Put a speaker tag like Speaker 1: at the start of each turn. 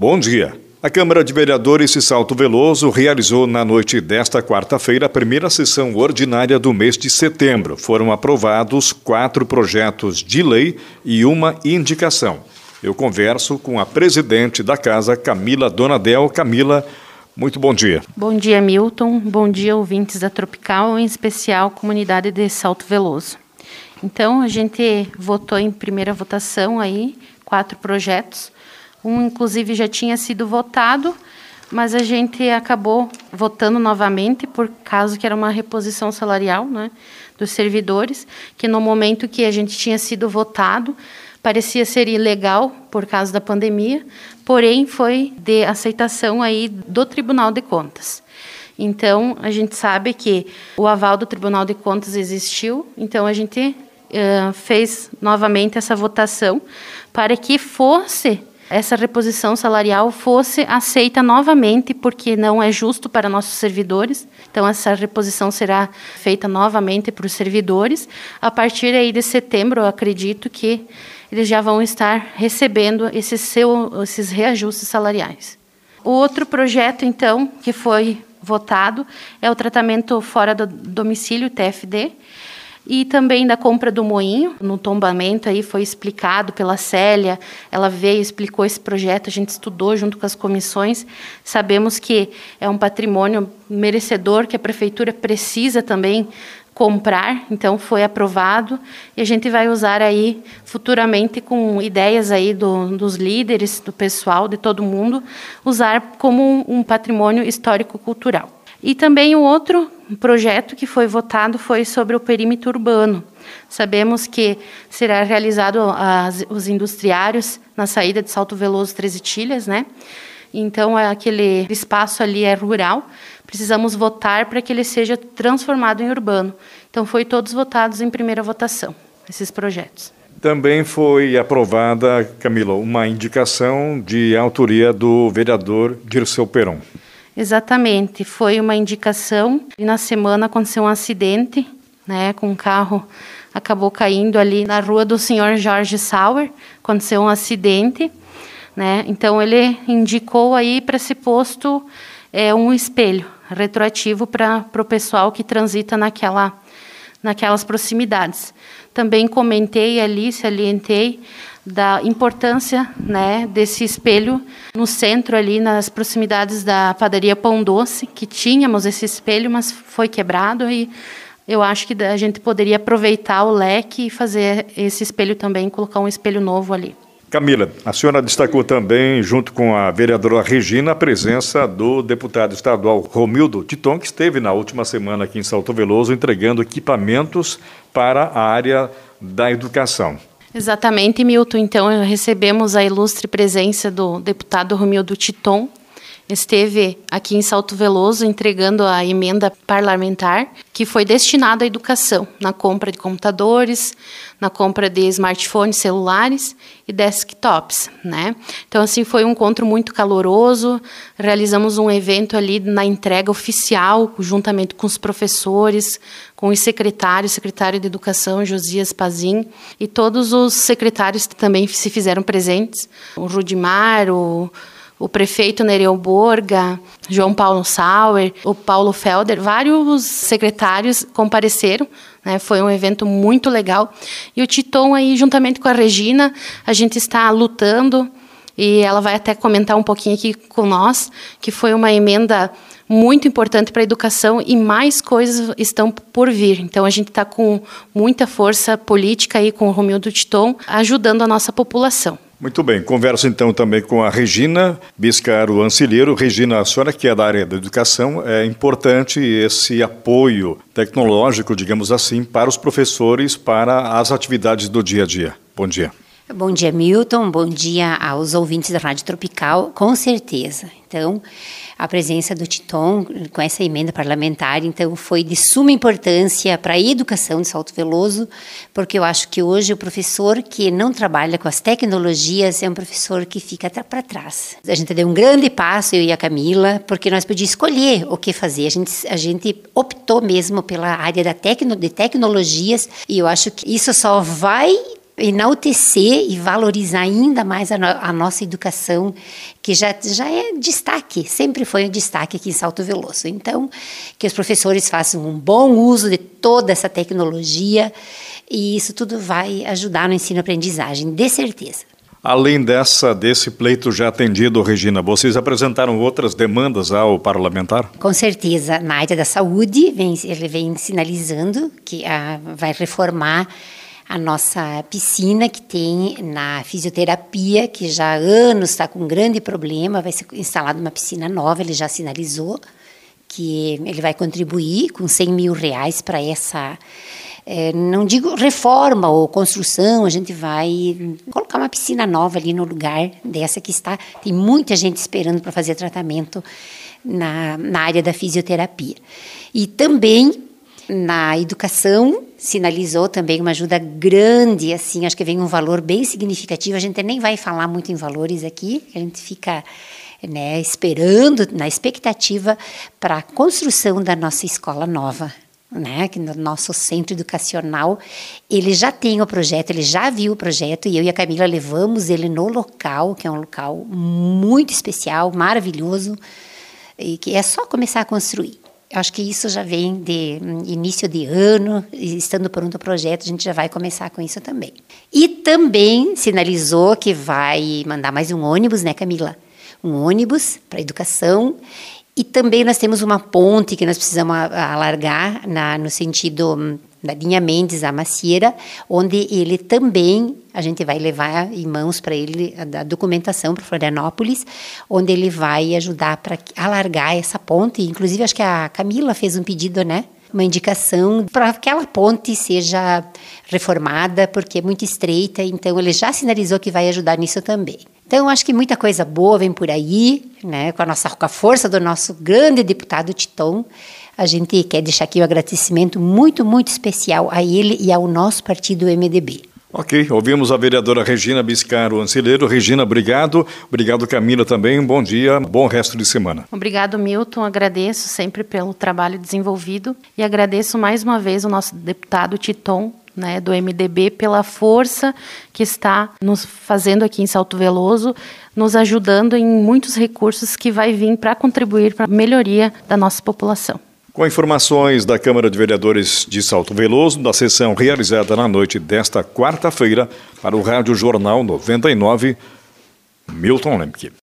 Speaker 1: Bom dia. A Câmara de Vereadores de Salto Veloso realizou na noite desta quarta-feira a primeira sessão ordinária do mês de setembro. Foram aprovados quatro projetos de lei e uma indicação. Eu converso com a presidente da casa, Camila Donadel. Camila, muito bom dia.
Speaker 2: Bom dia, Milton. Bom dia, ouvintes da Tropical, em especial comunidade de Salto Veloso. Então, a gente votou em primeira votação aí quatro projetos um, inclusive, já tinha sido votado, mas a gente acabou votando novamente por causa que era uma reposição salarial né, dos servidores, que no momento que a gente tinha sido votado, parecia ser ilegal por causa da pandemia, porém foi de aceitação aí do Tribunal de Contas. Então, a gente sabe que o aval do Tribunal de Contas existiu, então a gente uh, fez novamente essa votação para que fosse essa reposição salarial fosse aceita novamente, porque não é justo para nossos servidores. Então, essa reposição será feita novamente para os servidores. A partir aí de setembro, eu acredito que eles já vão estar recebendo esses, seu, esses reajustes salariais. O outro projeto, então, que foi votado é o tratamento fora do domicílio, TFD, e também da compra do moinho. No tombamento aí foi explicado pela Célia, ela veio, explicou esse projeto, a gente estudou junto com as comissões. Sabemos que é um patrimônio merecedor que a prefeitura precisa também comprar, então foi aprovado e a gente vai usar aí futuramente com ideias aí do, dos líderes, do pessoal, de todo mundo, usar como um, um patrimônio histórico-cultural. E também o outro projeto que foi votado foi sobre o perímetro urbano. Sabemos que será realizado as, os industriários na saída de Salto Veloso Treze Tilhas, né? Então aquele espaço ali é rural. Precisamos votar para que ele seja transformado em urbano. Então foi todos votados em primeira votação esses projetos.
Speaker 1: Também foi aprovada, Camila, uma indicação de autoria do vereador Dirceu Peron.
Speaker 2: Exatamente, foi uma indicação e na semana aconteceu um acidente, né, com um carro acabou caindo ali na rua do senhor Jorge Sauer, aconteceu um acidente, né? Então ele indicou aí para esse posto é, um espelho retroativo para o pessoal que transita naquela naquelas proximidades. Também comentei ali, salientei da importância né, desse espelho no centro ali nas proximidades da padaria Pão Doce que tínhamos esse espelho mas foi quebrado e eu acho que a gente poderia aproveitar o leque e fazer esse espelho também colocar um espelho novo ali.
Speaker 1: Camila, a senhora destacou também, junto com a vereadora Regina, a presença do deputado estadual Romildo Titon, que esteve na última semana aqui em Salto Veloso entregando equipamentos para a área da educação.
Speaker 2: Exatamente, Milton. Então, recebemos a ilustre presença do deputado Romildo Titon, esteve aqui em Salto Veloso entregando a emenda parlamentar que foi destinada à educação, na compra de computadores, na compra de smartphones celulares e desktops, né? Então assim foi um encontro muito caloroso. Realizamos um evento ali na entrega oficial, juntamente com os professores, com os secretários, secretário de Educação Josias Pazin e todos os secretários também se fizeram presentes, o Rudimar, o o prefeito Nereu Borga, João Paulo Sauer, o Paulo Felder, vários secretários compareceram. Né? Foi um evento muito legal. E o Titon aí, juntamente com a Regina, a gente está lutando e ela vai até comentar um pouquinho aqui com nós, que foi uma emenda muito importante para a educação e mais coisas estão por vir. Então a gente está com muita força política aí com o Romildo Titon, ajudando a nossa população.
Speaker 1: Muito bem, converso então também com a Regina Biscaro Ancilheiro. Regina, a senhora que é da área da educação, é importante esse apoio tecnológico, digamos assim, para os professores, para as atividades do dia a dia. Bom dia.
Speaker 3: Bom dia, Milton. Bom dia aos ouvintes da Rádio Tropical, com certeza. Então, a presença do Titon com essa emenda parlamentar, então foi de suma importância para a educação de Salto Veloso, porque eu acho que hoje o professor que não trabalha com as tecnologias é um professor que fica para trás. A gente deu um grande passo, eu e a Camila, porque nós podíamos escolher o que fazer. A gente, a gente optou mesmo pela área da tecno, de tecnologias e eu acho que isso só vai enaltecer e valorizar ainda mais a, no, a, nossa educação, que já, já é destaque, sempre foi um destaque aqui em Salto Veloso. Então, que os professores façam um bom uso de toda essa tecnologia e isso tudo vai ajudar no ensino-aprendizagem, de certeza.
Speaker 1: Além dessa, desse pleito já atendido, Regina, vocês apresentaram outras demandas ao parlamentar?
Speaker 3: Com certeza. Na área da saúde, vem, ele vem sinalizando que ah, vai reformar a nossa piscina que tem na fisioterapia, que já há anos está com um grande problema, vai ser instalada uma piscina nova, ele já sinalizou que ele vai contribuir com 100 mil reais para essa é, não digo reforma ou construção, a gente vai colocar uma piscina nova ali no lugar dessa que está. Tem muita gente esperando para fazer tratamento na, na área da fisioterapia. E também na educação sinalizou também uma ajuda grande, assim, acho que vem um valor bem significativo. A gente nem vai falar muito em valores aqui, a gente fica né, esperando, na expectativa para a construção da nossa escola nova né, que no nosso centro educacional, ele já tem o projeto, ele já viu o projeto e eu e a Camila levamos ele no local, que é um local muito especial, maravilhoso, e que é só começar a construir. Acho que isso já vem de hum, início de ano, estando pronto o projeto, a gente já vai começar com isso também. E também sinalizou que vai mandar mais um ônibus, né, Camila? Um ônibus para educação e também nós temos uma ponte que nós precisamos alargar na, no sentido hum, da linha Mendes a Macieira, onde ele também, a gente vai levar em mãos para ele a, a documentação para Florianópolis, onde ele vai ajudar para alargar essa ponte. Inclusive, acho que a Camila fez um pedido, né? Uma indicação para que aquela ponte seja reformada, porque é muito estreita, então ele já sinalizou que vai ajudar nisso também. Então, acho que muita coisa boa vem por aí, né, com, a nossa, com a força do nosso grande deputado Titon. A gente quer deixar aqui um agradecimento muito, muito especial a ele e ao nosso partido MDB.
Speaker 1: Ok, ouvimos a vereadora Regina Biscaro Ancileiro. Regina, obrigado. Obrigado, Camila, também. Bom dia, bom resto de semana.
Speaker 2: Obrigado, Milton. Agradeço sempre pelo trabalho desenvolvido e agradeço mais uma vez o nosso deputado Titon né, do MDB pela força que está nos fazendo aqui em Salto Veloso, nos ajudando em muitos recursos que vai vir para contribuir para a melhoria da nossa população.
Speaker 1: Com informações da Câmara de Vereadores de Salto Veloso, da sessão realizada na noite desta quarta-feira, para o Rádio Jornal 99, Milton Lemke.